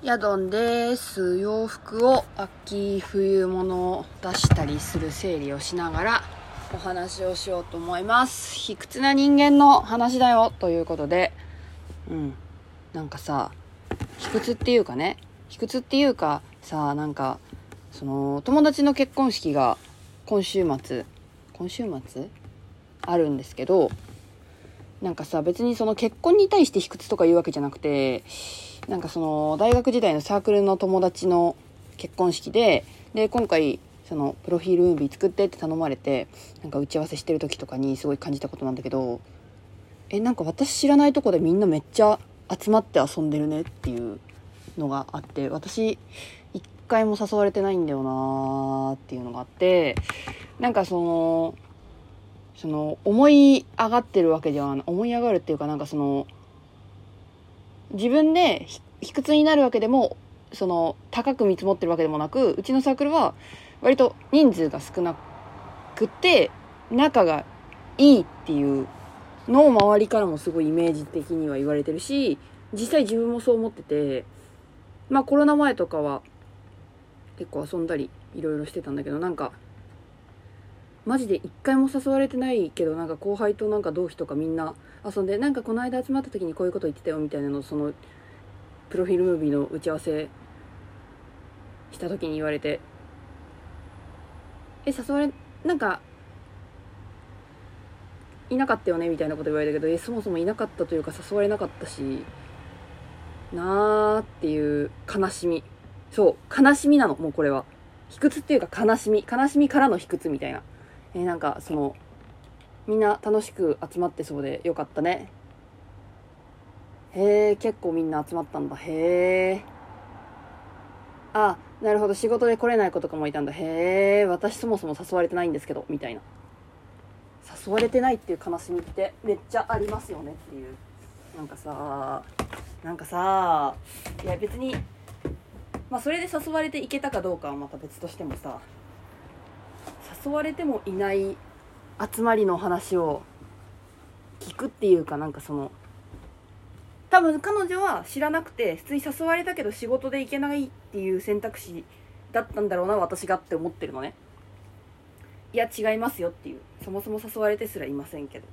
ヤドンです。洋服を秋冬物を出したりする整理をしながらお話をしようと思います。卑屈な人間の話だよということで、うん。なんかさ、卑屈っていうかね、卑屈っていうかさ、なんか、その、友達の結婚式が今週末、今週末？あるんですけど、なんかさ、別にその結婚に対して卑屈とか言うわけじゃなくて、なんかその大学時代のサークルの友達の結婚式でで今回そのプロフィールムービー作ってって頼まれてなんか打ち合わせしてる時とかにすごい感じたことなんだけどえなんか私知らないとこでみんなめっちゃ集まって遊んでるねっていうのがあって私一回も誘われてないんだよなーっていうのがあってなんかそのその思い上がってるわけでは思い上がるっていうかなんかその自分で卑屈になるわけでもその高く見積もってるわけでもなくうちのサークルは割と人数が少なくて仲がいいっていうのを周りからもすごいイメージ的には言われてるし実際自分もそう思っててまあコロナ前とかは結構遊んだりいろいろしてたんだけどなんかマジで一回も誘われてないけどなんか後輩となんか同期とかみんな遊んでなんかこの間集まった時にこういうこと言ってたよみたいなのそのプロフィールムービーの打ち合わせした時に言われて。え誘われなんかいなかったよねみたいなこと言われたけどえそもそもいなかったというか誘われなかったしなーっていう悲しみ。そう悲しみなのもうこれは。卑屈っていうか悲しみ。悲しみからの卑屈みたいな。えーなんかそのみんな楽しく集まってそうでよかったね。へえ結構みんな集まったんだ。へえあなるほど。仕事で来れない子とかもいたんだ。へえ私そもそも誘われてないんですけど。みたいな。誘われてないっていう悲しみってめっちゃありますよねっていう。なんかさなんかさいや別にまあそれで誘われていけたかどうかはまた別としてもさ誘われてもいない集まりの話を聞くっていうかなんかその多分彼女は知らなくて普通に誘われたけど仕事で行けないっていう選択肢だったんだろうな私がって思ってるのね。いや違いますよっていう。そもそも誘われてすらいませんけど。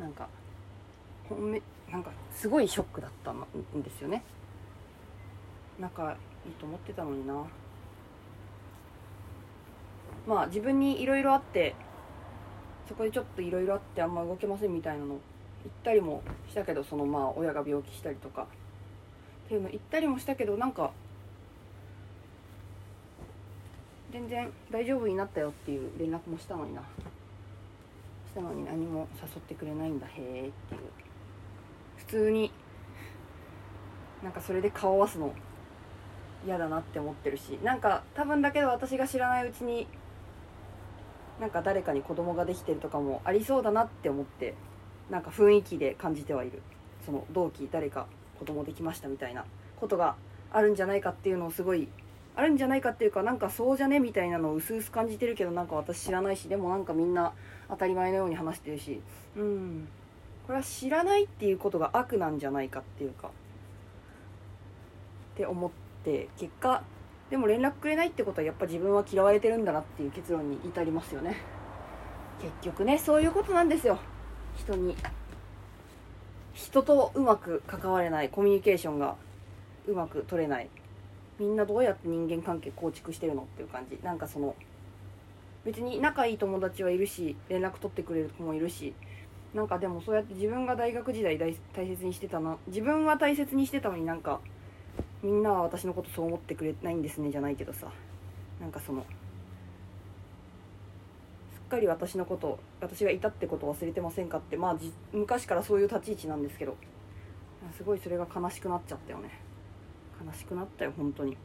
なんかほんめなんかすごいショックだったんですよね。仲いいと思ってたのにな。まあ自分にいろいろあってそこでちょっといろいろあってあんま動けませんみたいなの言ったりもしたけどそのまあ親が病気したりとか。っていうの言ったりもしたけどなんか全然大丈夫になったよっていう連絡もしたのにな。したのに何も誘ってくれないんだへえっていう。普通になんかそれで顔合わすの嫌だなって思ってるし。なんか多分だけど私が知らないうちになんか誰かに子供ができてるとかもありそうだなって思ってなんか雰囲気で感じてはいる。その同期誰か子供できましたみたいなことがあるんじゃないかっていうのをすごいあるんじゃないかっていうかなんかそうじゃねみたいなのを薄々感じてるけどなんか私知らないしでもなんかみんな当たり前のように話してるし。うん。これは知らないっていうことが悪なんじゃないかっていうか。って思って結果でも連絡くれないってことはやっぱ自分は嫌われてるんだなっていう結論に至りますよね。結局ねそういうことなんですよ。人に。人とうまく関われない。コミュニケーションがうまく取れない。みんなどうやって人間関係構築してるのっていう感じ。なんかその別に仲いい友達はいるし連絡取ってくれる子もいるし。なんかでもそうやって自分が大学時代大大切にしてたな。自分は大切にしてたのになんかみんなは私のことそう思ってくれないんですねじゃないけどさ。なんかそのすっかり私のこと私がいたってことを忘れてませんかってまあ昔からそういう立ち位置なんですけど。すごいそれが悲しくなっちゃったよね。悲しくなったよ本当に。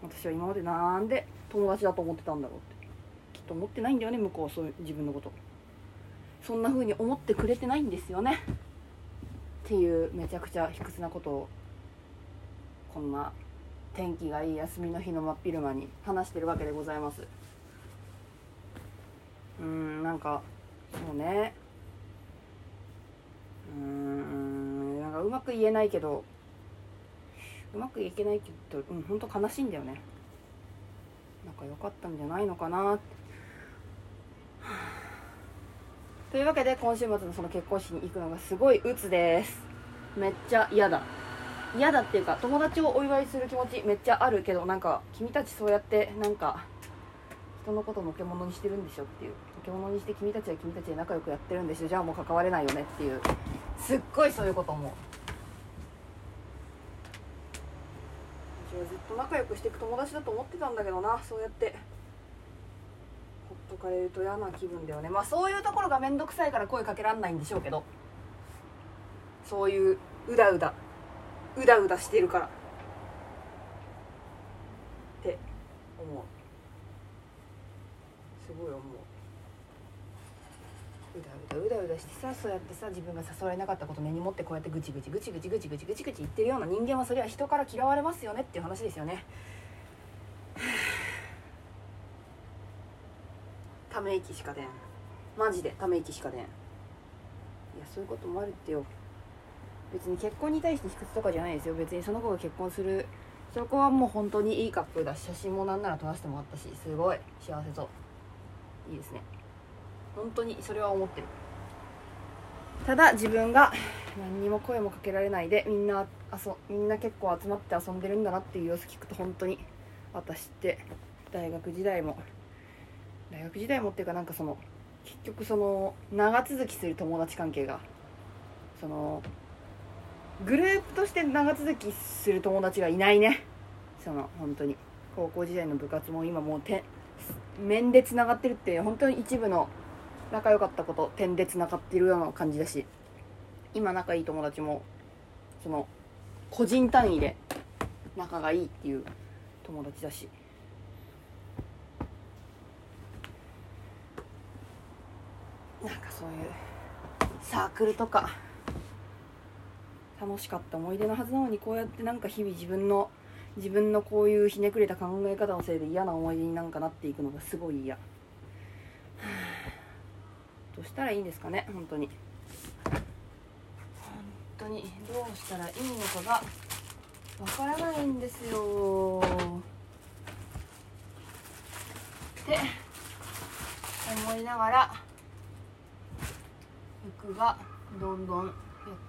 私は今までなんで友達だと思ってたんだろうって。きっと思ってないんだよね向こうはそういう自分のこと。そんな風に思ってくれてないんですよね。っていうめちゃくちゃ卑屈なことをこんな天気がいい休みの日の真っ昼間に話してるわけでございます。うんなんかそうね。うんなんかうまく言えないけどうまくいけないけどうん本当悲しいんだよね。仲良かったんじゃないのかな。ってというわけで今週末のその結婚式に行くのがすごい鬱です。めっちゃ嫌だ。嫌だっていうか友達をお祝いする気持ちめっちゃあるけどなんか君たちそうやってなんか人のことのけ者にしてるんでしょっていう。のけ者にして君たちは君たちで仲良くやってるんでしょ。じゃあもう関われないよねっていう。すっごいそういうこと思う。私はずっと仲良くしていく友達だと思ってたんだけどな。そうやってほっとかれると嫌な気分だよね。まあそういうところが面倒くさいから声かけらんないんでしょうけど。そういううだうだ。うだうだしてるから。って思う。すごい思う。うだうだうだうだしてさそうやってさ自分が誘われなかったこと根に持ってこうやってぐちぐちぐちぐちぐちぐちぐちぐち言ってるような人間はそれは人から嫌われますよねっていう話ですよね。ため息しか出ん。マジでため息しか出ん。いやそういうこともあるってよ。別に結婚に対して卑屈とかじゃないですよ。別にその子が結婚する。そこはもう本当にいいカップルだし写真もなんなら撮らせてもらったし。すごい幸せそう。いいですね。本当にそれは思ってる。ただ自分が何にも声もかけられないでみんな遊みんな結構集まって遊んでるんだなっていう様子聞くと本当に私って大学時代も大学時代もっていうかなんかその結局その長続きする友達関係がそのグループとして長続きする友達がいないね。その本当に。高校時代の部活も今もうて面でつながってるって本当に一部の仲良かったこと点でつながってるような感じだし今仲いい友達もその個人単位で仲がいいっていう友達だし。なんかそういうサークルとか楽しかった思い出のはずなのにこうやってなんか日々自分の自分のこういうひねくれた考え方のせいで嫌な思い出になんかなっていくのがすごい嫌。どうしたらいいんですかね本当に本当にどうしたらいいのかがわからないんですよって思いながら服がどんどんやっ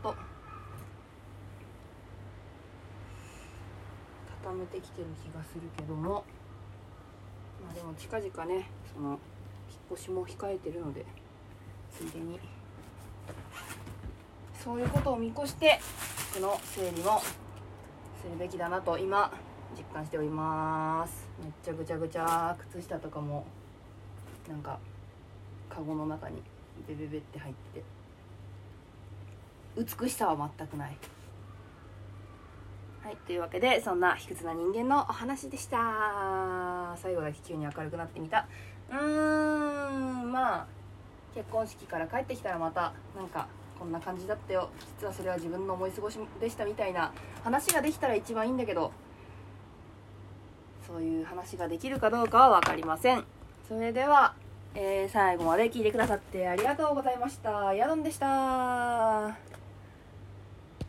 と固めてきてる気がするけども。まあでも近々ねその引っ越しも控えてるのでついでに。そういうことを見越して服の整理もするべきだなと今実感しております。めっちゃぐちゃぐちゃ靴下とかもなんかカゴの中にベベベって入って。美しさは全くない。はいというわけでそんな卑屈な人間のお話でした。最後だけ急に明るくなってみた。うーんまあ結婚式から帰ってきたらまたなんかこんな感じだったよ。実はそれは自分の思い過ごしでしたみたいな話ができたら一番いいんだけどそういう話ができるかどうかは分かりません。それでは、えー、最後まで聞いてくださってありがとうございました。ヤドンでした。